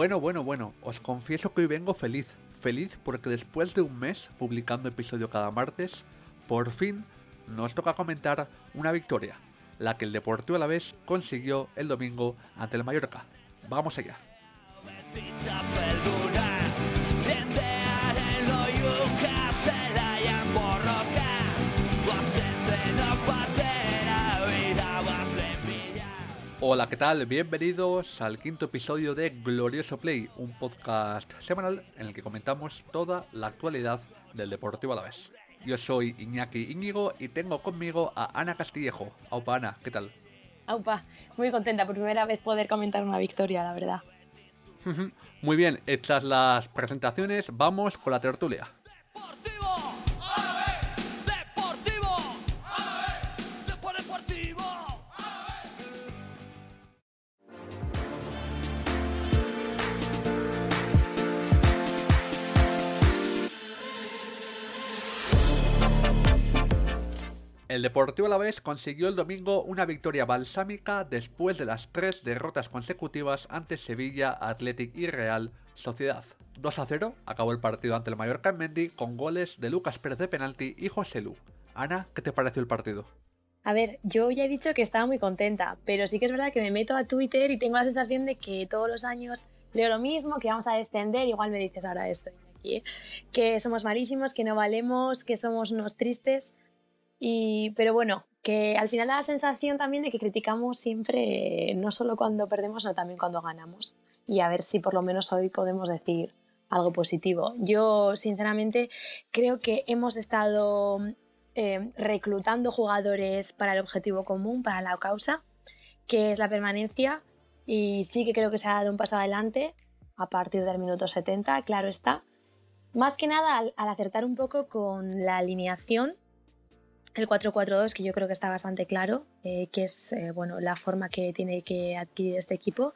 Bueno, bueno, bueno, os confieso que hoy vengo feliz. Feliz porque después de un mes publicando episodio cada martes, por fin nos toca comentar una victoria, la que el Deportivo a la vez consiguió el domingo ante el Mallorca. Vamos allá. Hola, ¿qué tal? Bienvenidos al quinto episodio de Glorioso Play, un podcast semanal en el que comentamos toda la actualidad del Deportivo Alavés. Yo soy Iñaki Íñigo y tengo conmigo a Ana Castillejo. Aupa, Ana, ¿qué tal? Aupa, muy contenta por primera vez poder comentar una victoria, la verdad. muy bien, hechas las presentaciones, vamos con la tertulia. El Deportivo Alavés consiguió el domingo una victoria balsámica después de las tres derrotas consecutivas ante Sevilla, Athletic y Real Sociedad. 2 a 0 acabó el partido ante el Mallorca en Mendy con goles de Lucas Pérez de penalti y José Lu. Ana, ¿qué te pareció el partido? A ver, yo ya he dicho que estaba muy contenta, pero sí que es verdad que me meto a Twitter y tengo la sensación de que todos los años leo lo mismo, que vamos a descender, igual me dices ahora esto aquí, ¿eh? que somos malísimos, que no valemos, que somos unos tristes. Y, pero bueno, que al final da la sensación también de que criticamos siempre, no solo cuando perdemos, sino también cuando ganamos. Y a ver si por lo menos hoy podemos decir algo positivo. Yo, sinceramente, creo que hemos estado eh, reclutando jugadores para el objetivo común, para la causa, que es la permanencia. Y sí que creo que se ha dado un paso adelante a partir del minuto 70, claro está. Más que nada al acertar un poco con la alineación el 4-4-2, que yo creo que está bastante claro, eh, que es eh, bueno, la forma que tiene que adquirir este equipo.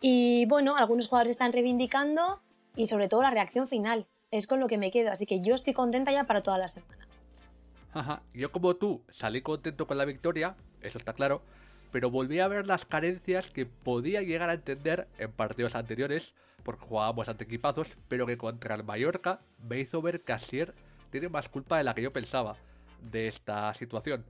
Y bueno, algunos jugadores están reivindicando y sobre todo la reacción final. Es con lo que me quedo, así que yo estoy contenta ya para toda la semana. Ajá, yo como tú salí contento con la victoria, eso está claro, pero volví a ver las carencias que podía llegar a entender en partidos anteriores, porque jugábamos ante equipazos, pero que contra el Mallorca me hizo ver que Asier tiene más culpa de la que yo pensaba de esta situación.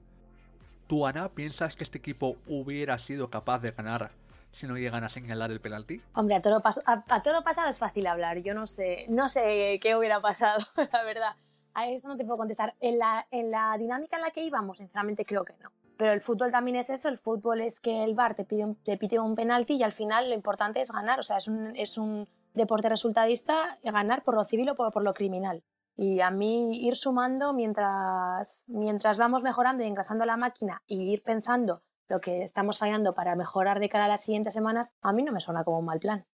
¿Tú, Ana, piensas que este equipo hubiera sido capaz de ganar si no llegan a señalar el penalti? Hombre, a todo, a, pasado es fácil hablar. Yo no sé, no sé qué hubiera pasado, la verdad. A eso no te puedo contestar. En la, en la dinámica en la que íbamos, sinceramente creo que no. Pero el fútbol también es eso, el fútbol es que el VAR te pide, un, te pide un penalti y al final lo importante es ganar. O sea, es un, es un deporte resultadista ganar por lo civil o por, por lo criminal. Y a mí ir sumando mientras, mientras vamos mejorando y engrasando la máquina y ir pensando lo que estamos fallando para mejorar de cara a las siguientes semanas, a mí no me suena como un mal plan.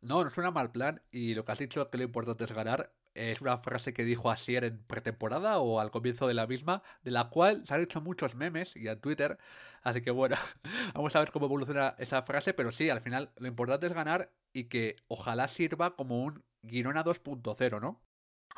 No, no suena mal plan y lo que has dicho que lo importante es ganar es una frase que dijo Asier en pretemporada o al comienzo de la misma, de la cual se han hecho muchos memes y en Twitter, así que bueno, vamos a ver cómo evoluciona esa frase, pero sí, al final lo importante es ganar y que ojalá sirva como un Girona 2.0, ¿no?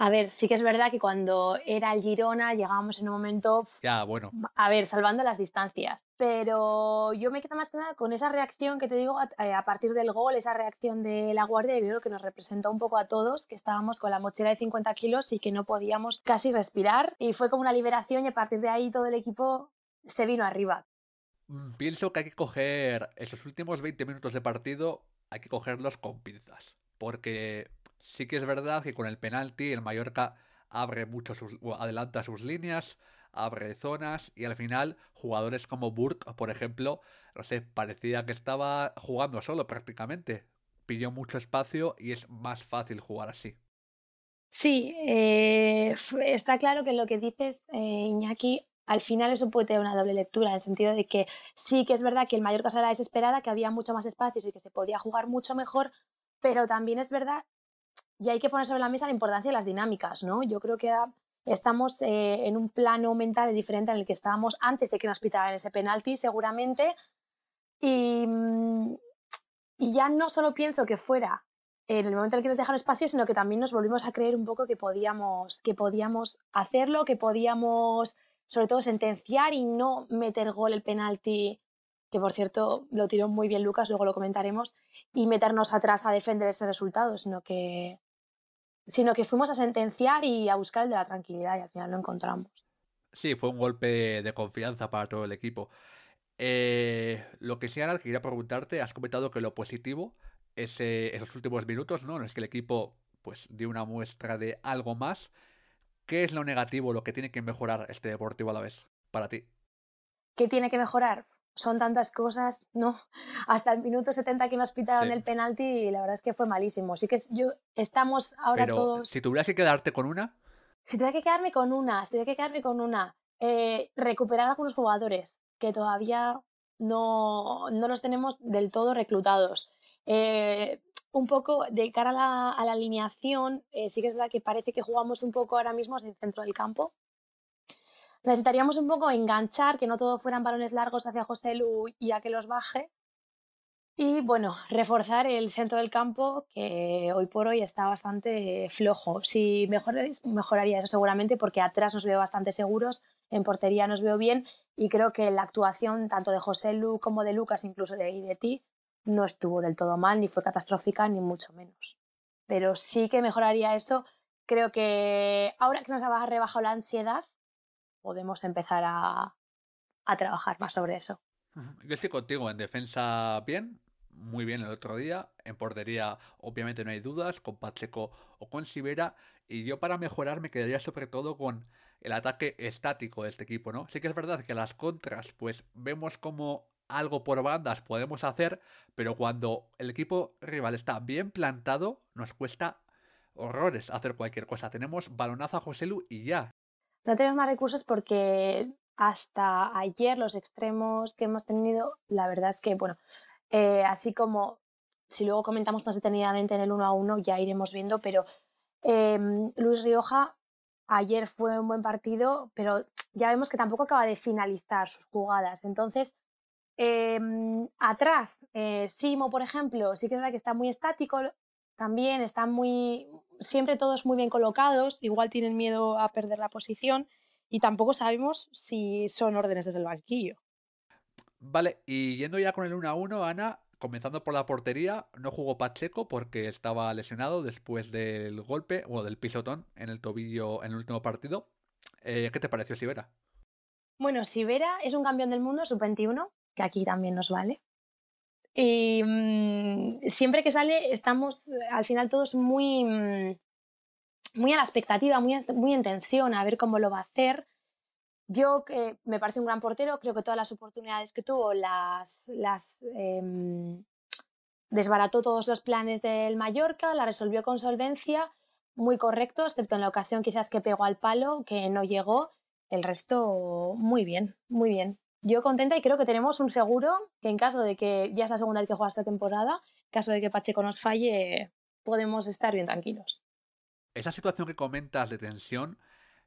A ver, sí que es verdad que cuando era el Girona llegábamos en un momento. Ya, bueno. A ver, salvando las distancias. Pero yo me quedo más que nada con esa reacción que te digo a, eh, partir del gol, esa reacción de la Guardia, y creo que nos representó un poco a todos, que estábamos con la mochila de 50 kilos y que no podíamos casi respirar. Y fue como una liberación, y a partir de ahí todo el equipo se vino arriba. Mm, pienso que hay que coger esos últimos 20 minutos de partido, hay que cogerlos con pinzas. Porque Sí que es verdad que con el penalti el Mallorca abre mucho sus, adelanta sus líneas, abre zonas y al final jugadores como Burke, por ejemplo, no sé, parecía que estaba jugando solo prácticamente. Pidió mucho espacio y es más fácil jugar así. Sí, eh, está claro que lo que dices, eh, Iñaki, al final eso puede tener una doble lectura, en el sentido de que sí que es verdad que el Mallorca se la desesperada, que había mucho más espacios y que se podía jugar mucho mejor, pero también es verdad y hay que poner sobre la mesa la importancia de las dinámicas, ¿no? Yo creo que estamos eh, en un plano mental diferente en el que estábamos antes de que nos pitaran ese penalti, seguramente. Y, mm, y ya no solo pienso que fuera en el momento en el que nos dejaron espacio, sino que también nos volvimos a creer un poco que podíamos, que podíamos hacerlo, que podíamos sobre todo sentenciar y no meter gol el penalti que por cierto lo tiró muy bien Lucas, luego lo comentaremos, y meternos atrás a defender ese resultado, sino que, sino que fuimos a sentenciar y a buscar el de la tranquilidad y al final lo encontramos. Sí, fue un golpe de confianza para todo el equipo. Eh, lo que sí, Ana, que quería preguntarte, has comentado que lo positivo es esos últimos minutos, ¿no? En los que el equipo pues dio una muestra de algo más. ¿Qué es lo negativo, lo que tiene que mejorar este Deportivo a la vez para ti? ¿Qué tiene que mejorar? Son tantas cosas, ¿no? Hasta el minuto 70 que nos pitaron el penalti y la verdad es que fue malísimo. Sí que yo estamos ahora todos... Si tuvieras que quedarte con una... Si tuviera que quedarme con una, si tuviera que quedarme con una, eh, recuperar a algunos jugadores que todavía no, no los tenemos del todo reclutados. Eh, un poco de cara a la, a la alineación, eh, sí que es verdad que parece que jugamos un poco ahora mismo en el centro del campo. Necesitaríamos un poco enganchar, que no todo fueran balones largos hacia José Lu y a que los baje. Y bueno, reforzar el centro del campo, que hoy por hoy está bastante flojo. Si mejoraría, mejoraría eso seguramente, porque atrás nos veo bastante seguros, en portería nos veo bien, y creo que la actuación tanto de José Lu como de Lucas, incluso de, de ti, no estuvo del todo mal, ni fue catastrófica, ni mucho menos. Pero sí que mejoraría eso. Creo que ahora que nos ha rebajado la ansiedad, podemos empezar a, trabajar más sobre eso. Yo estoy contigo en defensa bien, muy bien el otro día. En portería, obviamente no hay dudas, con Pacheco o con Sibera. Y yo para mejorar me quedaría sobre todo con el ataque estático de este equipo, ¿no? Sí que es verdad que las contras, pues vemos como algo por bandas podemos hacer, pero cuando el equipo rival está bien plantado, nos cuesta horrores hacer cualquier cosa. Tenemos balonazo a Joselu y ya. No tenemos más recursos porque hasta ayer los extremos que hemos tenido, la verdad es que, bueno, eh, así como si luego comentamos más detenidamente en el 1 a 1, ya iremos viendo, pero em, Luis Rioja ayer fue un buen partido, pero ya vemos que tampoco acaba de finalizar sus jugadas. Entonces, Em, atrás, eh, Simo, por ejemplo, sí que es verdad que está muy estático, también están muy, siempre todos muy bien colocados, igual tienen miedo a perder la posición y tampoco sabemos si son órdenes desde el banquillo. Vale, y yendo ya con el 1 a 1, Ana, comenzando por la portería, no jugó Pacheco porque estaba lesionado después del golpe, o del pisotón en el tobillo en el último partido. Eh, ¿Qué te pareció Sibera? Bueno, Sibera es un campeón del mundo, sub-21, que aquí también nos vale. Y mm, siempre que sale estamos al final todos muy, mm, muy a la expectativa, muy, muy en tensión a ver cómo lo va a hacer. Yo que me parece un gran portero, creo que todas las oportunidades que tuvo las, las em, desbarató todos los planes del Mallorca, la resolvió con solvencia, muy correcto, excepto en la ocasión quizás que pegó al palo, que no llegó. El resto, muy bien, muy bien yo contenta y creo que tenemos un seguro que en caso de que ya es la segunda vez que juega esta temporada, en caso de que Pacheco nos falle, podemos estar bien tranquilos. Esa situación que comentas de tensión,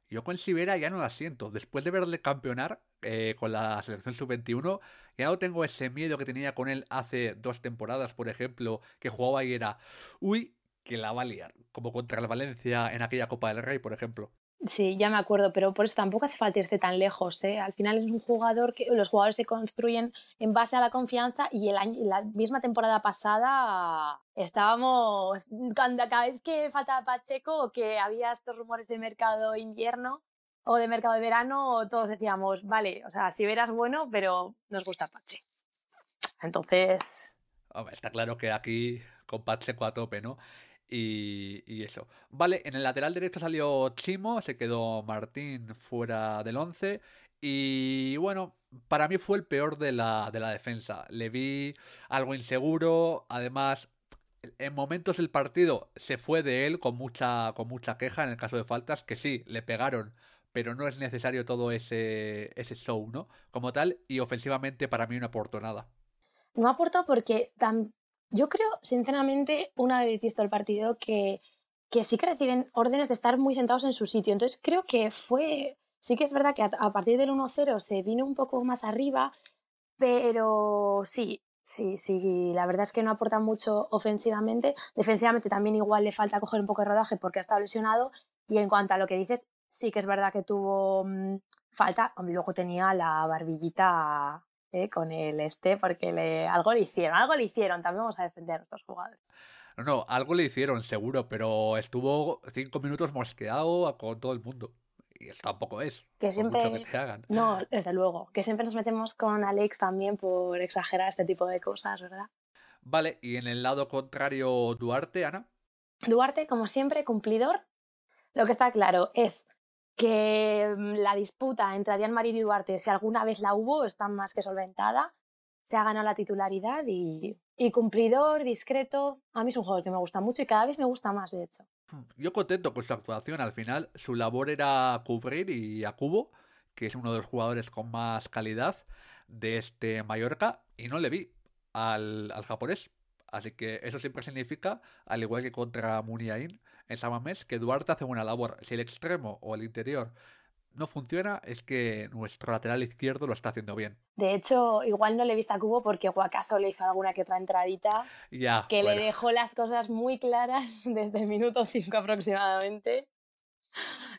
yo con Sibera ya no la siento. Después de verle campeonar eh, con la selección sub-21, ya no tengo ese miedo que tenía con él hace dos temporadas, por ejemplo, que jugaba y era, uy, que la va a liar, como contra el Valencia en aquella Copa del Rey, por ejemplo. Sí, ya me acuerdo, pero por eso tampoco hace falta irse tan lejos. ¿eh? Al final es un jugador que los jugadores se construyen en base a la confianza y el año, la misma temporada pasada estábamos, cuando, cada vez que faltaba Pacheco o que había estos rumores de mercado invierno o de mercado de verano, todos decíamos, vale, o sea, si verás bueno, pero nos gusta Pache. Entonces... está claro que aquí con Pacheco a tope, ¿no? Y, eso. Vale, en el lateral derecho salió Chimo, se quedó Martín fuera del 11. Y bueno, para mí fue el peor de la, de la defensa. Le vi algo inseguro. Además, en momentos del partido se fue de él con mucha, con mucha queja en el caso de faltas, que sí, le pegaron, pero no es necesario todo ese, ese show, ¿no? Como tal, y ofensivamente para mí no aportó nada. No aportó porque tan, yo creo, sinceramente, una vez visto el partido, que, que sí que reciben órdenes de estar muy centrados en su sitio. Entonces creo que fue, sí que es verdad que a, partir del 1-0 se vino un poco más arriba, pero sí, sí, sí, la verdad es que no aporta mucho ofensivamente. Defensivamente también igual le falta coger un poco de rodaje porque ha estado lesionado. Y en cuanto a lo que dices, sí que es verdad que tuvo mm, falta. Luego tenía la barbillita eh, con el este, porque le, algo le hicieron, algo le hicieron, también vamos a defender a nuestros jugadores. No, no, algo le hicieron, seguro, pero estuvo cinco minutos mosqueado con todo el mundo. Y eso tampoco es. Que siempre. Que te hagan. No, desde luego. Que siempre nos metemos con Alex también por exagerar este tipo de cosas, ¿verdad? Vale, y en el lado contrario, Duarte, Ana. Duarte, como siempre, cumplidor. Lo que está claro es que mm, la disputa entre Adrián Marín y Duarte, si alguna vez la hubo, está más que solventada. Se ha ganado la titularidad y, cumplidor, discreto. A mí es un jugador que me gusta mucho y cada vez me gusta más, de hecho. Yo contento con su actuación. Al final, su labor era cubrir y a Cubo, que es uno de los jugadores con más calidad de este Mallorca, y no le vi al, al japonés. Así que eso siempre significa, al igual que contra Muniain en Samamés, que Duarte hace buena labor. Si el extremo o el interior no funciona, es que nuestro lateral izquierdo lo está haciendo bien. De hecho, igual no le he visto a Cubo porque Guacaso le hizo alguna que otra entradita ya, que le dejó las cosas muy claras desde el minuto 5 aproximadamente.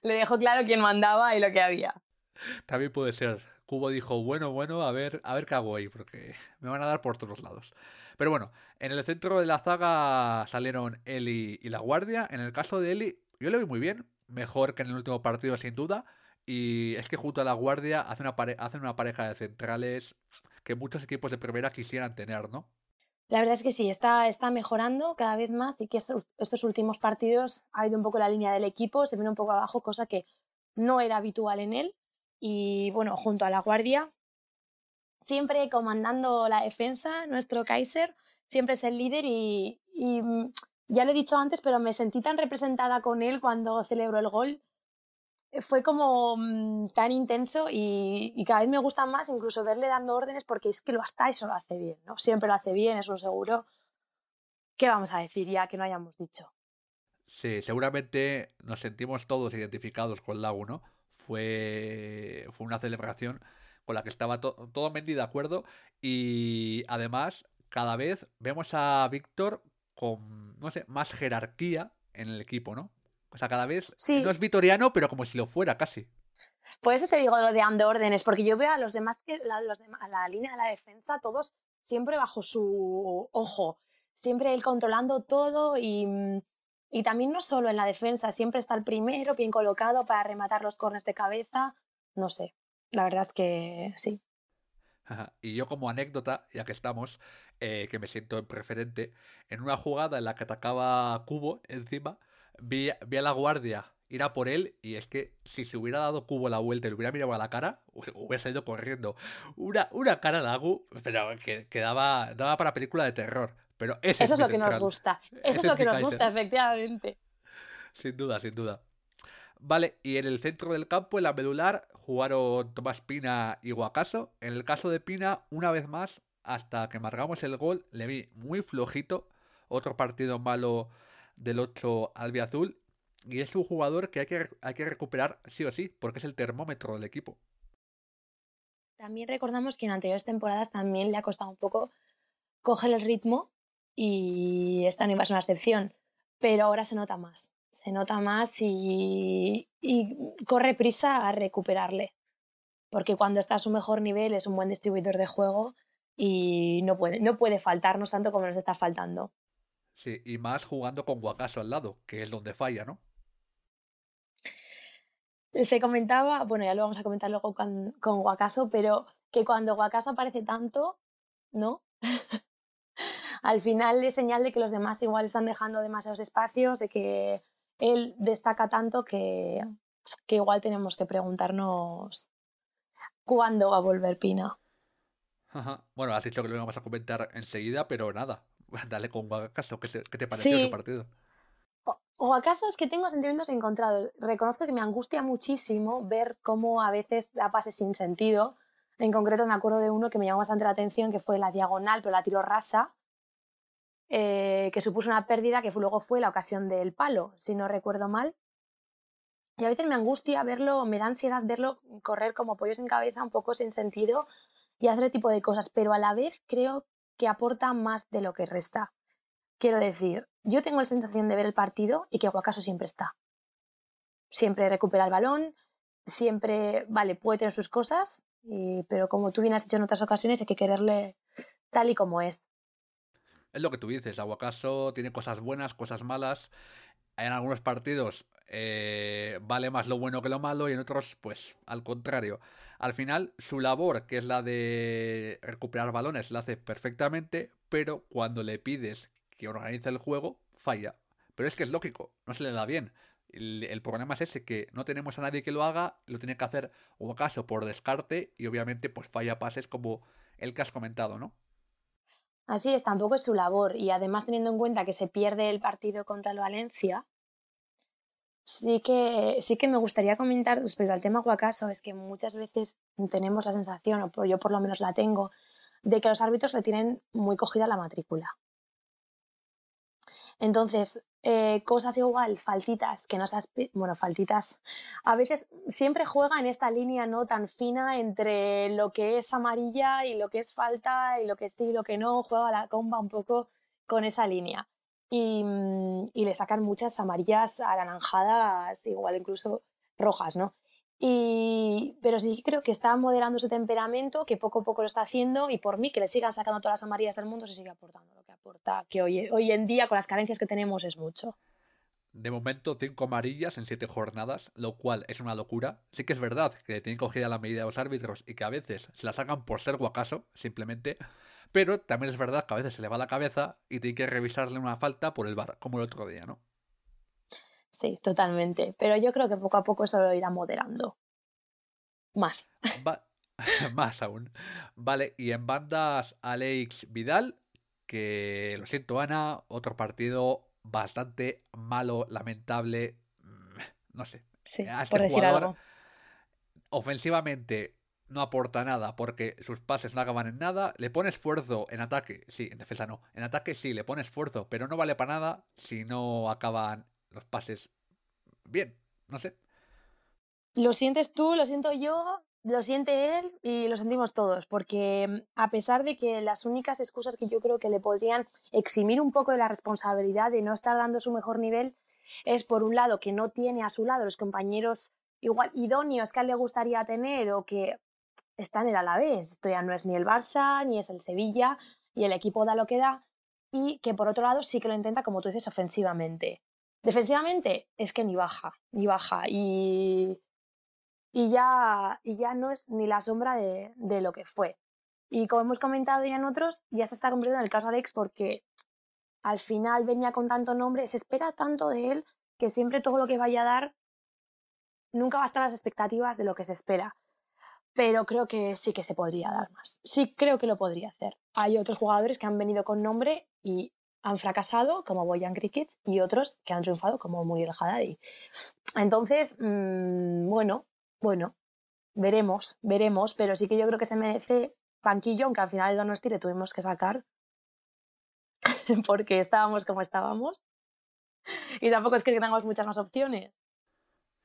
Le dejó claro quién mandaba y lo que había. También puede ser. Cubo dijo, bueno, bueno, a ver, a ver qué hago ahí, porque me van a dar por todos lados. Pero bueno, en el centro de la zaga salieron Eli y la Guardia. En el caso de Eli, yo lo vi muy bien, mejor que en el último partido sin duda. Y es que junto a la Guardia hace una, hace una pareja de centrales que muchos equipos de primera quisieran tener, ¿no? La verdad es que sí, está, está mejorando cada vez más y que estos, estos últimos partidos ha ido un poco la línea del equipo, se viene un poco abajo, cosa que no era habitual en él y bueno, junto a la guardia, siempre comandando la defensa, nuestro Kaiser siempre es el líder y, mm, ya lo he dicho antes, pero me sentí tan representada con él cuando celebró el gol. Fue como mm, tan intenso y, cada vez me gusta más incluso verle dando órdenes porque es que lo eso lo hace bien, ¿no? Siempre lo hace bien, eso seguro. ¿Qué vamos a decir ya que no hayamos dicho? Sí, seguramente nos sentimos todos identificados con Lago, ¿no? fue, fue una celebración con la que estaba todo Mendy de acuerdo y además cada vez vemos a Víctor con, no sé, más jerarquía en el equipo, ¿no? O sea, cada vez no es vitoriano, pero como si lo fuera casi. Por eso te digo lo de dando órdenes, porque yo veo a los demás, la, los a la línea de la defensa, todos siempre bajo su ojo, siempre él controlando todo y y también no solo en la defensa, siempre está el primero, bien colocado para rematar los corners de cabeza. No sé, la verdad es que sí. Y yo como anécdota, ya que estamos, eh, que me siento en preferente, en una jugada en la que atacaba Cubo encima, vi, vi, a la guardia ir a por él y es que si se hubiera dado Cubo la vuelta y le hubiera mirado a la cara, hubiera salido corriendo. Una, una cara de Agu, pero que, que daba, daba para película de terror. Pero eso es lo que nos gusta. Eso es lo que nos gusta, efectivamente. Sin duda, sin duda. Vale, y en el centro del campo, en la medular, jugaron Tomás Pina y Guacaso. En el caso de Pina, una vez más, hasta que marcamos el gol, le vi muy flojito. Otro partido malo del 8 albiazul. Y es un jugador que hay, que hay que recuperar sí o sí, porque es el termómetro del equipo. También recordamos que en anteriores temporadas también le ha costado un poco coger el ritmo y esta no iba a ser una excepción, pero ahora se nota más, se nota más y, corre prisa a recuperarle, porque cuando está a su mejor nivel es un buen distribuidor de juego y no puede, no puede faltarnos tanto como nos está faltando. Sí, y más jugando con Guacaso al lado, que es donde falla, ¿no? Se comentaba, bueno, ya lo vamos a comentar luego con, con Guacaso, pero que cuando Guacaso aparece tanto, ¿no? al final es señal de que los demás igual están dejando demasiados espacios, de que él destaca tanto que, que igual tenemos que preguntarnos cuándo va a volver Pina. Bueno, has dicho que lo vamos a comentar enseguida, pero nada, dale con Guacaso, ¿qué, te pareció ese partido? O, acaso es que tengo sentimientos encontrados. Reconozco que me angustia muchísimo ver cómo a veces da pases sin sentido. En concreto me acuerdo de uno que me llamó bastante la atención, que fue la diagonal, pero la tiro rasa, eh, que supuso una pérdida que luego fue la ocasión del palo, si no recuerdo mal. Y a veces me angustia verlo, me da ansiedad verlo correr como pollos en cabeza, un poco sin sentido y hacer tipo de cosas, pero a la vez creo que aporta más de lo que resta. Quiero decir, yo tengo la sensación de ver el partido y que Guacaso siempre está. Siempre recupera el balón, siempre, vale, puede tener sus cosas, pero como tú bien has dicho en otras ocasiones, hay que quererle tal y como es. Es lo que tú dices, Aguacaso tiene cosas buenas, cosas malas. En algunos partidos eh, vale más lo bueno que lo malo y en otros, pues al contrario. Al final, su labor, que es la de recuperar balones, la hace perfectamente, pero cuando le pides que organice el juego, falla. Pero es que es lógico, no se le da bien. El, problema es ese, que no tenemos a nadie que lo haga, lo tiene que hacer o acaso por descarte y obviamente pues falla pases como el que has comentado, ¿no? Así es, tampoco es su labor y además teniendo en cuenta que se pierde el partido contra el Valencia, sí que, sí que me gustaría comentar respecto al tema Guacaso, es que muchas veces tenemos la sensación, o yo por lo menos la tengo, de que los árbitros le tienen muy cogida la matrícula. Entonces, eh, cosas igual, faltitas, que no seas, bueno, faltitas, a veces siempre juega en esta línea no tan fina entre lo que es amarilla y lo que es falta y lo que sí y lo que no, juega la comba un poco con esa línea. Y, mm, y le sacan muchas amarillas anaranjadas, igual incluso rojas, ¿no? Y, pero sí creo que está moderando su temperamento, que poco a poco lo está haciendo y por mí que le sigan sacando todas las amarillas del mundo se sigue aportando aporta, que hoy, hoy en día con las carencias que tenemos es mucho. De momento, cinco amarillas en siete jornadas, lo cual es una locura. Sí que es verdad que tienen cogida la medida de los árbitros y que a veces se la sacan por ser guacaso, simplemente. Pero también es verdad que a veces se le va la cabeza y tiene que revisarle una falta por el bar, como el otro día, ¿no? Sí, totalmente. Pero yo creo que poco a poco eso lo irá moderando. Más. más aún. Vale, y en bandas Alex Vidal, que lo siento Ana, otro partido bastante malo, lamentable, mm, no sé. Sí, por decir algo. Ofensivamente no aporta nada porque sus pases no acaban en nada. Le pone esfuerzo en ataque, sí, en defensa no. En ataque sí, le pone esfuerzo, pero no vale para nada si no acaban los pases bien, no sé. Lo sientes tú, lo siento yo, lo siente él y lo sentimos todos, porque mm, a pesar de que las únicas excusas que yo creo que le podrían eximir un poco de la responsabilidad de no estar dando su mejor nivel es por un lado que no tiene a su lado los compañeros igual idóneos que a él le gustaría tener o que están en el Alavés. Esto ya no es ni el Barça ni es el Sevilla y el equipo da lo que da y que por otro lado sí que lo intenta como tú dices ofensivamente. Defensivamente es que ni baja, ni baja. Y, y, ya, y ya no es ni la sombra de, de, lo que fue. Y como hemos comentado ya en otros, ya se está convirtiendo en el caso Alex porque al final venía con tanto nombre, se espera tanto de él que siempre todo lo que vaya a dar nunca va a estar a las expectativas de lo que se espera. Pero creo que sí que se podría dar más. Sí creo que lo podría hacer. Hay otros jugadores que han venido con nombre y han fracasado, como Boyan Crickets, y otros que han triunfado, como Muriel Haddadi. Entonces, mmm, bueno, bueno, veremos, veremos, pero sí que yo creo que se merece banquillo, aunque al final de Donosti le tuvimos que sacar porque estábamos como estábamos. Y tampoco es que tengamos muchas más opciones.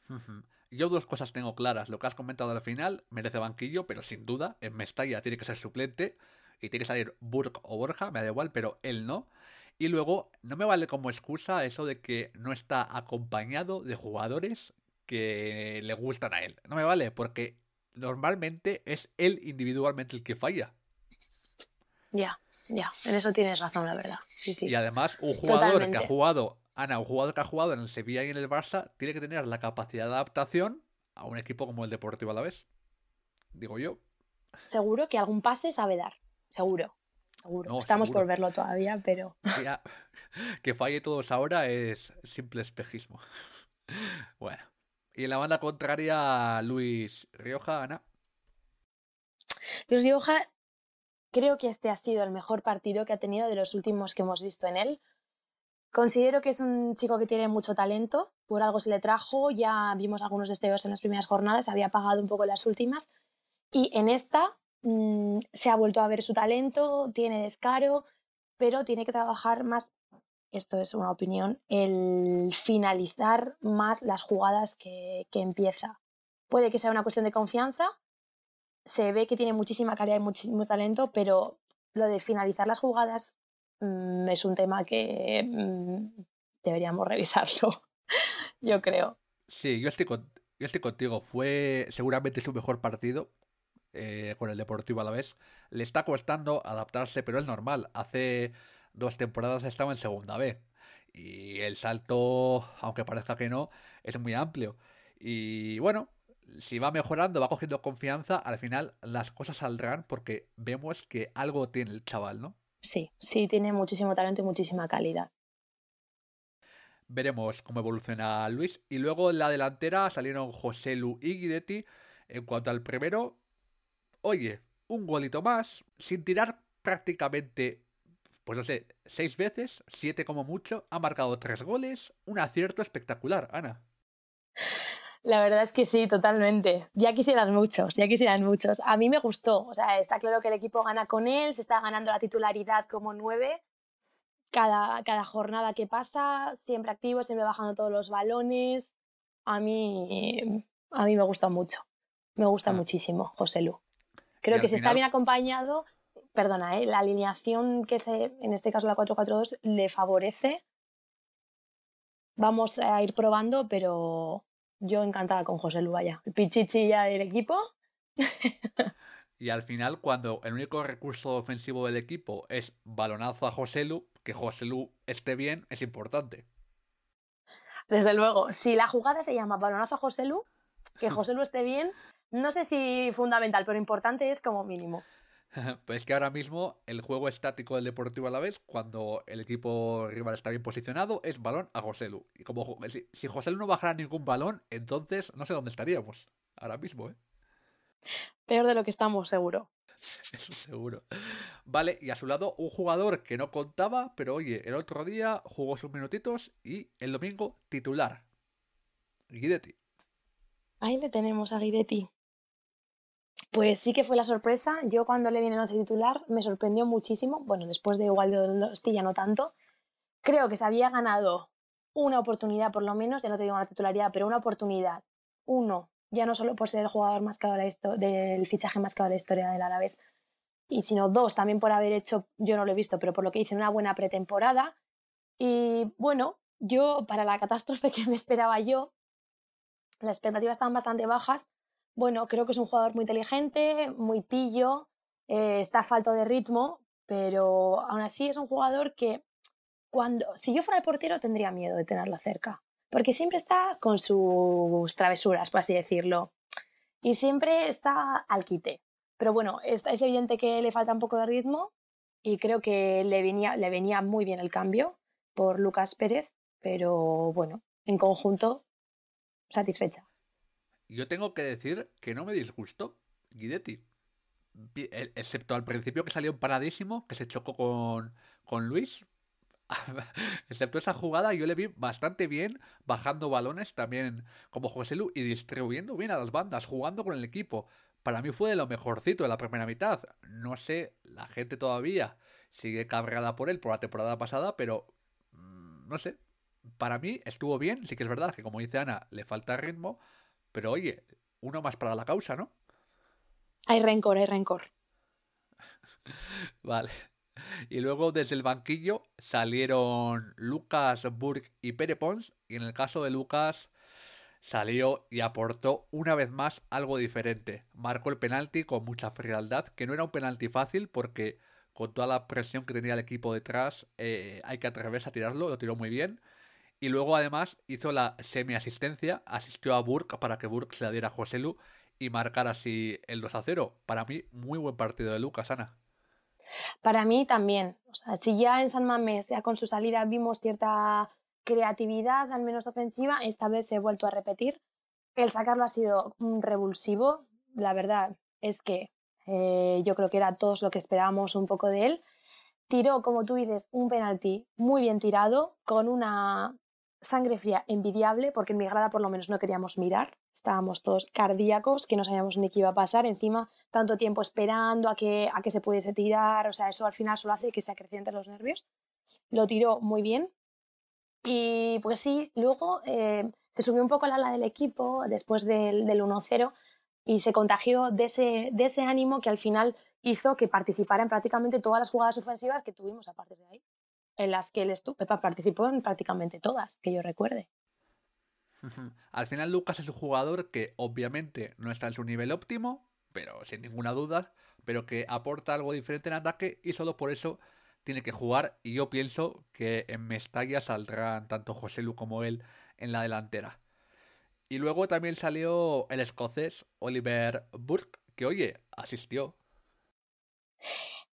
Yo dos cosas tengo claras. Lo que has comentado al final merece banquillo, pero sin duda, en Mestalla tiene que ser suplente y tiene que salir Burke o Borja, me da igual, pero él no. Y luego, no me vale como excusa eso de que no está acompañado de jugadores que le gustan a él. No me vale, porque normalmente es él individualmente el que falla. Ya, ya, en eso tienes razón, la verdad. Y además, un jugador que ha jugado, Ana, un jugador que ha jugado en el Sevilla y en el Barça, tiene que tener la capacidad de adaptación a un equipo como el Deportivo a la vez. Digo yo. Seguro que algún pase sabe dar, seguro. Estamos por verlo todavía, pero. que falle todos ahora es simple espejismo. bueno. Y en la banda contraria, Luis Rioja, Ana. Luis Rioja, creo que este ha sido el mejor partido que ha tenido de los últimos que hemos visto en él. Considero que es un chico que tiene mucho talento, por algo se le trajo, ya vimos algunos destellos en las primeras jornadas, había apagado un poco las últimas, y en esta Mm, se ha vuelto a ver su talento, tiene descaro, pero tiene que trabajar más, esto es una opinión, el finalizar más las jugadas que, empieza. Puede que sea una cuestión de confianza, se ve que tiene muchísima calidad y muchísimo talento, pero lo de finalizar las jugadas mm, es un tema que mm, deberíamos revisarlo, yo creo. Sí, yo estoy, yo estoy contigo. Fue seguramente su mejor partido eh, con el Deportivo a la vez. Le está costando adaptarse, pero es normal. Hace dos temporadas estaba en segunda B. Y el salto, aunque parezca que no, es muy amplio. Y bueno, si va mejorando, va cogiendo confianza, al final las cosas saldrán porque vemos que algo tiene el chaval, ¿no? Sí, sí, tiene muchísimo talento y muchísima calidad. Veremos cómo evoluciona Luis. Y luego en la delantera salieron José Lu y Guidetti. En cuanto al primero, oye, un golito más, sin tirar prácticamente, pues no sé, seis veces, siete como mucho, ha marcado tres goles, un acierto espectacular, Ana. La verdad es que sí, totalmente. Ya quisieran muchos, ya quisieran muchos. A mí me gustó, o sea, está claro que el equipo gana con él, se está ganando la titularidad como nueve. Cada, cada jornada que pasa, siempre activo, siempre bajando todos los balones. A mí, a mí me gusta mucho, me gusta ah. muchísimo José Lu. Creo que si está bien acompañado, perdona, ¿eh? la alineación que se, en este caso la 4-4-2, le favorece. Vamos a ir probando, pero yo encantada con José Lu, vaya. El pichichi ya del equipo. y al final, cuando el único recurso ofensivo del equipo es balonazo a José Lu, que José Lu esté bien es importante. Desde luego, si la jugada se llama balonazo a José Lu, que José Lu esté bien, no sé si fundamental, pero importante es como mínimo. Pues que ahora mismo el juego estático del Deportivo a la vez, cuando el equipo rival está bien posicionado, es balón a Joselu. Y como si, si Joselu no bajara ningún balón, entonces no sé dónde estaríamos ahora mismo, ¿eh? Peor de lo que estamos, seguro. seguro. Vale, y a su lado un jugador que no contaba, pero oye, el otro día jugó sus minutitos y el domingo titular. Guidetti. Ahí le tenemos a Guidetti. Pues sí que fue la sorpresa. Yo cuando le viene el once titular me sorprendió muchísimo. Bueno, después de igual de Hostilla no tanto. Creo que se había ganado una oportunidad por lo menos, ya no te digo una titularidad, pero una oportunidad. Uno, ya no solo por ser el jugador más caro del fichaje más caro de la historia del Alavés, y sino dos, también por haber hecho, yo no lo he visto, pero por lo que hice una buena pretemporada. Y bueno, yo para la catástrofe que me esperaba yo, las expectativas estaban bastante bajas, bueno, creo que es un jugador muy inteligente, muy pillo, eh, está falto de ritmo, pero aún así es un jugador que cuando, si yo fuera el portero tendría miedo de tenerlo cerca, porque siempre está con sus travesuras, por así decirlo, y siempre está al quite. Pero bueno, es, es evidente que le falta un poco de ritmo y creo que le venía, le venía muy bien el cambio por Lucas Pérez, pero bueno, en conjunto, satisfecha. Yo tengo que decir que no me disgustó Guidetti. Excepto al principio que salió paradísimo, que se chocó con, con Luis. Excepto esa jugada, yo le vi bastante bien, bajando balones también como José Lu y distribuyendo bien a las bandas, jugando con el equipo. Para mí fue de lo mejorcito de la primera mitad. No sé, la gente todavía sigue cargada por él por la temporada pasada, pero mm, no sé. Para mí estuvo bien, sí que es verdad que como dice Ana, le falta ritmo, pero oye, uno más para la causa, ¿no? Hay rencor, hay rencor. vale. Y luego desde el banquillo salieron Lucas Burg y Pere Pons. Y en el caso de Lucas salió y aportó una vez más algo diferente. Marcó el penalti con mucha frialdad, que no era un penalti fácil porque con toda la presión que tenía el equipo detrás eh, hay que atreverse a tirarlo, lo tiró muy bien. Y luego además hizo la semi-asistencia, asistió a Burke para que Burke se la diera a José Lu y marcara así el 2 a 0. Para mí, muy buen partido de Lucas, Ana. Para mí también. O sea, si ya en San Mamés, ya con su salida vimos cierta creatividad, al menos ofensiva, esta vez se ha vuelto a repetir. El sacarlo ha sido un revulsivo. La verdad es que eh, yo creo que era todo lo que esperábamos un poco de él. Tiró, como tú dices, un penalti muy bien tirado, con una sangre fría envidiable, porque en mi grada por lo menos no queríamos mirar, estábamos todos cardíacos, que no sabíamos ni qué iba a pasar, encima tanto tiempo esperando a que, a que se pudiese tirar, o sea, eso al final solo hace que se acrecienten los nervios. Lo tiró muy bien. Y pues sí, luego eh, se subió un poco la ala del equipo después del, del 1-0 y se contagió de ese, de ese ánimo que al final hizo que participara en prácticamente todas las jugadas ofensivas que tuvimos a partir de ahí en las que él participó en prácticamente todas, que yo recuerde. Al final Lucas es un jugador que obviamente no está en su nivel óptimo, pero sin ninguna duda, pero que aporta algo diferente en ataque y solo por eso tiene que jugar y yo pienso que en Mestalla saldrán tanto José Lu como él en la delantera. Y luego también salió el escocés Oliver Burke, que oye, asistió.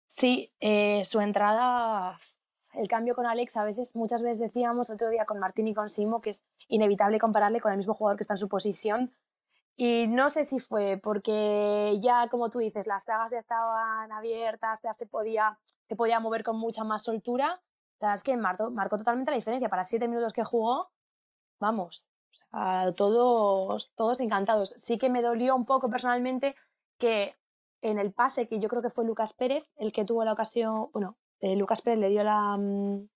Sí, eh, su entrada, el cambio con Alex, a veces, muchas veces decíamos el otro día con Martín y con Simo que es inevitable compararle con el mismo jugador que está en su posición. Y no sé si fue porque ya, como tú dices, las tragas ya estaban abiertas, ya se podía, se podía mover con mucha más soltura. La verdad es que marcó, marcó totalmente la diferencia. Para siete minutos que jugó, vamos, todos, todos encantados. Sí que me dolió un poco personalmente que en el pase, que yo creo que fue Lucas Pérez, el que tuvo la ocasión, bueno, eh, Lucas Pérez le dio la... Mm,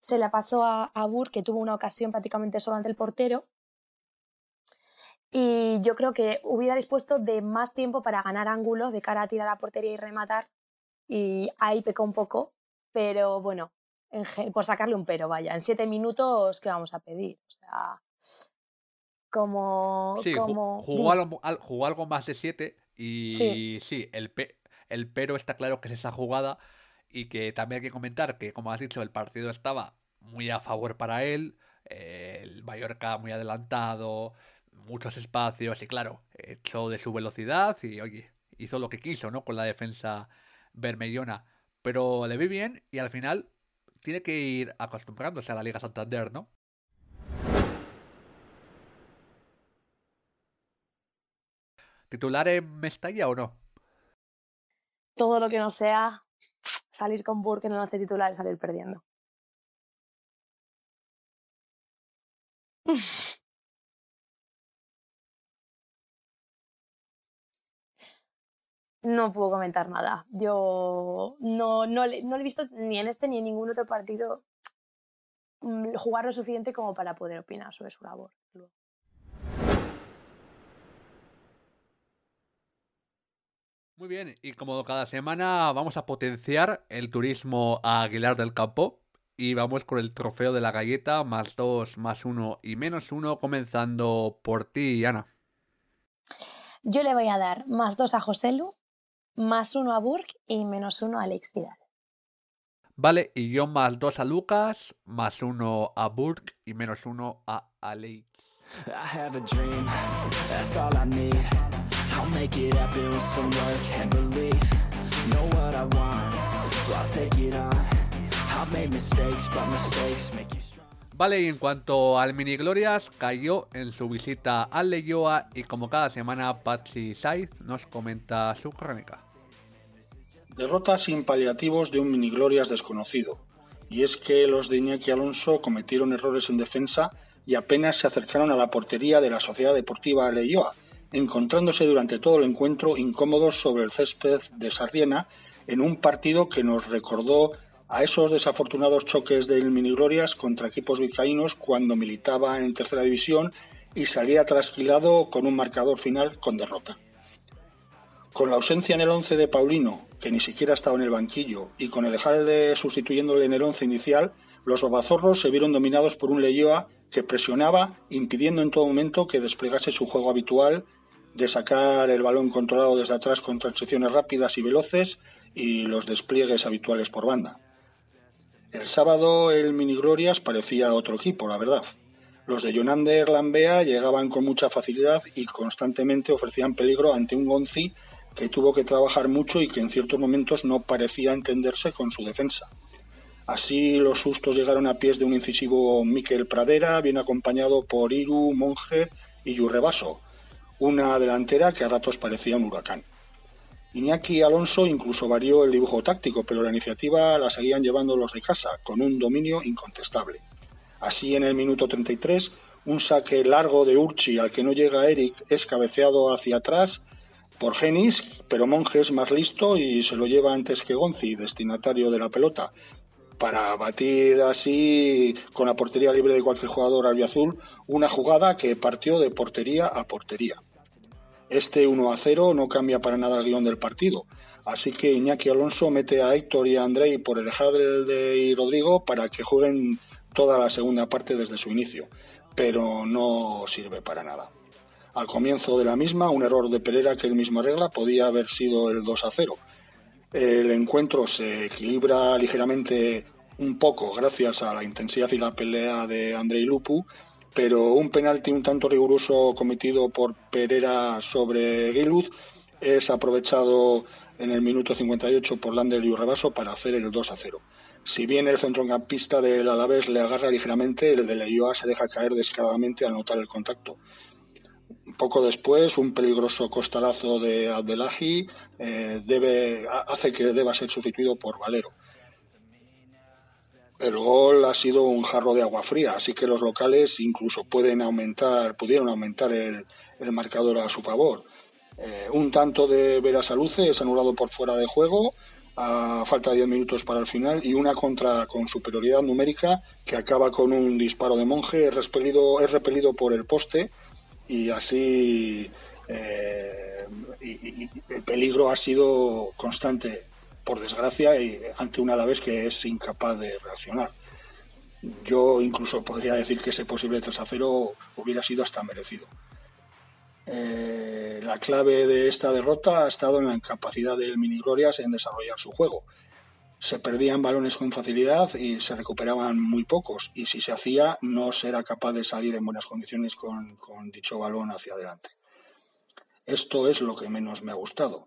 se la pasó a, a Bur, que tuvo una ocasión prácticamente solo ante el portero. Y yo creo que hubiera dispuesto de más tiempo para ganar ángulos de cara a tirar a portería y rematar. Y ahí pecó un poco, pero bueno, por sacarle un pero, vaya, en siete minutos, ¿qué vamos a pedir? O sea, como... Sí, como... Jugó, algo, jugó, algo, más de siete y sí, el, el pero está claro que es esa jugada y que también hay que comentar que, como has dicho, el partido estaba muy a favor para él, el Mallorca muy adelantado, muchos espacios y claro, echó de su velocidad y oye, hizo lo que quiso, ¿no? Con la defensa bermellona. Pero le vi bien y al final tiene que ir acostumbrándose a la Liga Santander, ¿no? ¿Titular en Mestalla o no? Todo lo que no sea salir con Burke no hace titular y salir perdiendo. No puedo comentar nada. Yo no, no, le, no he visto ni en este ni en ningún otro partido mm, jugar lo suficiente como para poder opinar sobre su labor. Muy bien, y como cada semana vamos a potenciar el turismo a Aguilar del Campo y vamos con el trofeo de la galleta, más dos, más uno y menos uno, comenzando por ti, Ana. Yo le voy a dar más dos a Joselu, más uno a Burke y menos uno a Alex Vidal. Vale, y yo más dos a Lucas, más uno a Burke y menos uno a Alex. I have a dream, that's all I need. I'll make it happen with some work and belief. Know what I want, so I'll take it on. I've made mistakes, but mistakes make you strong. Vale, y en cuanto al Mini Glorias, cayó en su visita al Leyoa y como cada semana Patsy Saiz nos comenta su crónica. Derrota sin paliativos de un Mini Glorias desconocido. Y es que los de Iñaki Alonso cometieron errores en defensa y apenas se acercaron a la portería de la Sociedad Deportiva Leyoa, encontrándose durante todo el encuentro incómodos sobre el césped de Sarriena en un partido que nos recordó a esos desafortunados choques del Miniglorias contra equipos vizcaínos cuando militaba en tercera división y salía trasquilado con un marcador final con derrota. Con la ausencia en el once de Paulino, que ni siquiera estaba en el banquillo, y con el Ejalde sustituyéndole en el once inicial, los babazorros se vieron dominados por un Leyoa que presionaba, impidiendo en todo momento que desplegase su juego habitual de sacar el balón controlado desde atrás con transiciones rápidas y veloces y los despliegues habituales por banda. El sábado el Mini Glorias parecía otro equipo, la verdad. Los de Jonander Lambea llegaban con mucha facilidad y constantemente ofrecían peligro ante un Gonzi que tuvo que trabajar mucho y que en ciertos momentos no parecía entenderse con su defensa. Así los sustos llegaron a pies de un incisivo Miquel Pradera, bien acompañado por Iru, Monje y Yurrebaso, una delantera que a ratos parecía un huracán. Iñaki Alonso incluso varió el dibujo táctico, pero la iniciativa la seguían llevando los de casa, con un dominio incontestable. Así, en el minuto 33, un saque largo de Urchi al que no llega Eric es cabeceado hacia atrás por Genis, pero Monge es más listo y se lo lleva antes que Gonzi, destinatario de la pelota, para batir así con la portería libre de cualquier jugador albiazul una jugada que partió de portería a portería. Este 1 a 0 no cambia para nada el guion del partido, así que Iñaki Alonso mete a Héctor y a Andrei por el de y Rodrigo para que jueguen toda la segunda parte desde su inicio, pero no sirve para nada. Al comienzo de la misma, un error de Pereira que él mismo arregla podía haber sido el 2 a 0. El encuentro se equilibra ligeramente un poco gracias a la intensidad y la pelea de Andrei Lupu, pero un penalti un tanto riguroso cometido por Pereira sobre Gilud es aprovechado en el minuto 58 por Lander y Urrebaso para hacer el 2 a 0. Si bien el centrocampista del Alavés le agarra ligeramente, el de Leioa se deja caer descaradamente al notar el contacto. Poco después, un peligroso costalazo de Abdelahi eh, debe, hace que deba ser sustituido por Valero. El gol ha sido un jarro de agua fría, así que los locales incluso pueden aumentar, pudieron aumentar el, marcador a su favor. Eh, un tanto de Verasaluce es anulado por fuera de juego a falta de 10 minutos para el final y una contra con superioridad numérica que acaba con un disparo de monje es repelido, es por el poste y así eh, el peligro ha sido constante por desgracia ante una vez que es incapaz de reaccionar yo incluso podría decir que ese posible 3 a 0 hubiera sido hasta merecido eh, la clave de esta derrota ha estado en la incapacidad del Mini Glorias en desarrollar su juego. Se perdían balones con facilidad y se recuperaban muy pocos, y si se hacía, no se era capaz de salir en buenas condiciones con, con dicho balón hacia adelante. Esto es lo que menos me ha gustado.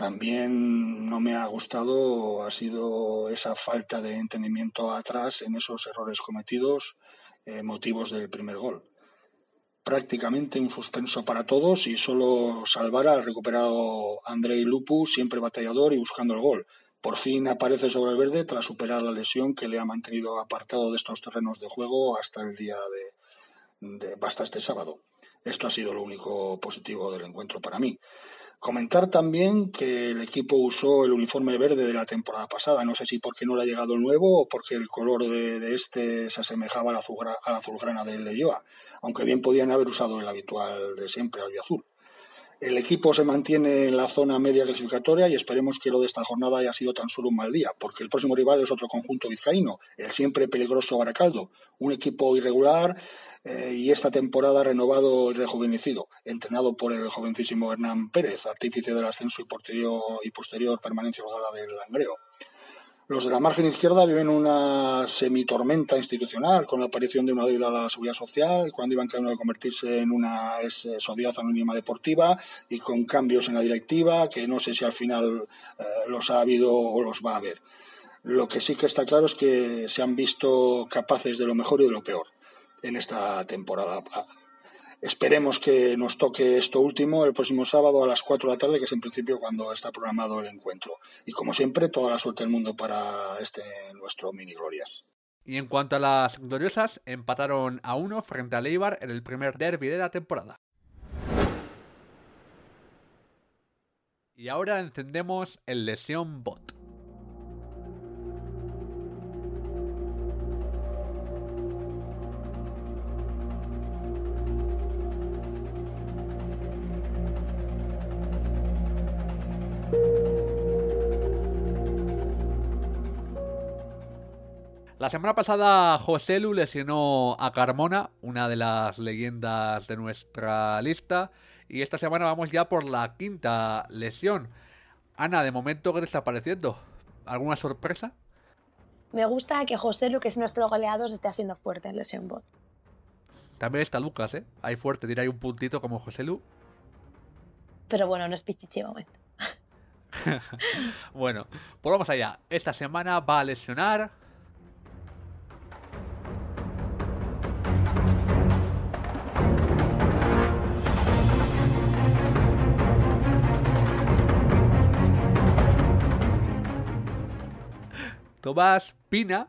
También no me ha gustado ha sido esa falta de entendimiento atrás en esos errores cometidos, eh, motivos del primer gol prácticamente un suspenso para todos y solo salvará al recuperado Andrei Lupu, siempre batallador y buscando el gol. Por fin aparece sobre el verde tras superar la lesión que le ha mantenido apartado de estos terrenos de juego hasta el día de, de hasta este sábado. Esto ha sido lo único positivo del encuentro para mí. Comentar también que el equipo usó el uniforme verde de la temporada pasada. No sé si porque no le ha llegado el nuevo o porque el color de, este se asemejaba al azulgrana del Leyoa, aunque bien podían haber usado el habitual de siempre, al azul. El equipo se mantiene en la zona media clasificatoria y esperemos que lo de esta jornada haya sido tan solo un mal día, porque el próximo rival es otro conjunto vizcaíno, el siempre peligroso Baracaldo, un equipo irregular eh, y esta temporada renovado y rejuvenecido, entrenado por el jovencísimo Hernán Pérez, artífice del ascenso y posterior, y posterior permanencia holgada del Langreo. Los de la margen izquierda viven una semitormenta institucional con la aparición de una deuda a la seguridad social, cuando iban camino de convertirse en una sociedad anónima deportiva y con cambios en la directiva que no sé si al final eh, los ha habido o los va a haber. Lo que sí que está claro es que se han visto capaces de lo mejor y de lo peor en esta temporada. Esperemos que nos toque esto último el próximo sábado a las 4 de la tarde, que es en principio cuando está programado el encuentro. Y como siempre, toda la suerte del mundo para este nuestro mini glorias. Y en cuanto a las gloriosas, empataron a uno frente a Leibar en el primer derby de la temporada. Y ahora encendemos el lesión bot. La semana pasada José Lu lesionó a Carmona, una de las leyendas de nuestra lista, y esta semana vamos ya por la quinta lesión. Ana, de momento, ¿qué te está pareciendo? ¿Alguna sorpresa? Me gusta que José Lu, que es nuestro goleador, se esté haciendo fuerte en lesión bot. También está Lucas, ¿eh? Hay fuerte, dirá ahí un puntito como José Lu. Pero bueno, no es pichichi momento. bueno, pues vamos allá. Esta semana va a lesionar Tomás Pina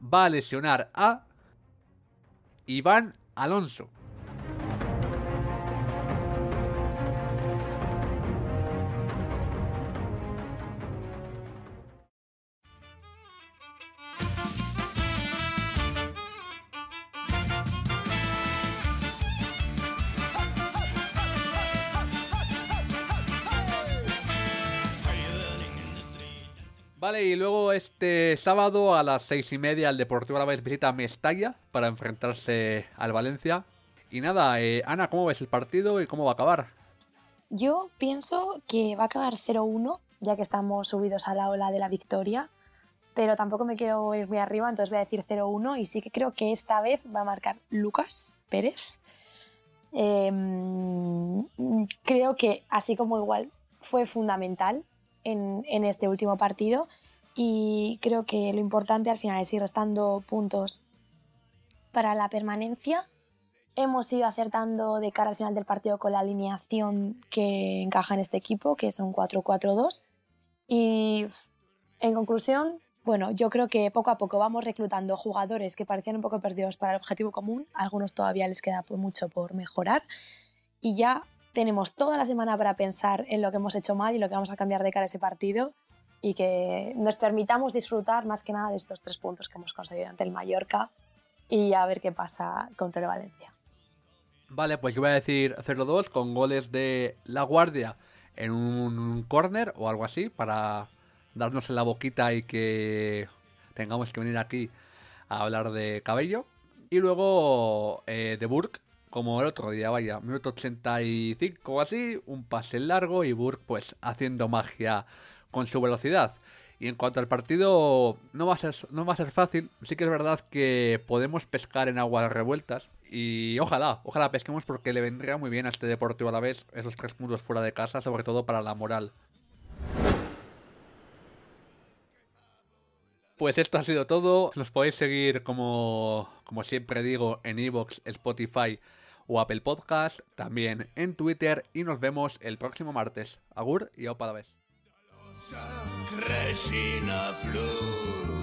va a lesionar a Iván Alonso. Y luego este sábado a las seis y media el Deportivo Alavés visita Mestalla para enfrentarse al Valencia. Y nada, eh, Ana, ¿cómo ves el partido y cómo va a acabar? Yo pienso que va a acabar 0-1, ya que estamos subidos a la ola de la victoria, pero tampoco me quiero ir muy arriba, entonces voy a decir 0-1 y sí que creo que esta vez va a marcar Lucas Pérez. Em, creo que así como igual fue fundamental en, en este último partido y creo que lo importante al final es ir restando puntos para la permanencia. Hemos ido acertando de cara al final del partido con la alineación que encaja en este equipo, que son 4-4-2. Y en conclusión, bueno, yo creo que poco a poco vamos reclutando jugadores que parecían un poco perdidos para el objetivo común. algunos todavía les queda mucho por mejorar. Y ya tenemos toda la semana para pensar en lo que hemos hecho mal y lo que vamos a cambiar de cara a ese partido y que nos permitamos disfrutar más que nada de estos tres puntos que hemos conseguido ante el Mallorca y a ver qué pasa contra el Valencia. Vale, pues yo voy a decir 0-2 con goles de La Guardia en un corner o algo así para darnos en la boquita y que tengamos que venir aquí a hablar de cabello. Y luego eh, de Burke, como el otro día, vaya, minuto 85 o así, un pase largo y Burke pues haciendo magia con su velocidad. Y en cuanto al partido, no va, a ser, no va a ser fácil. Sí que es verdad que podemos pescar en aguas revueltas. Y ojalá, ojalá pesquemos porque le vendría muy bien a este Deportivo a la vez esos tres puntos fuera de casa, sobre todo para la moral. Pues esto ha sido todo. Nos podéis seguir como, como siempre digo en Evox, Spotify o Apple Podcast, también en Twitter y nos vemos el próximo martes. Agur y opa la vez. Κρέσινα φλούς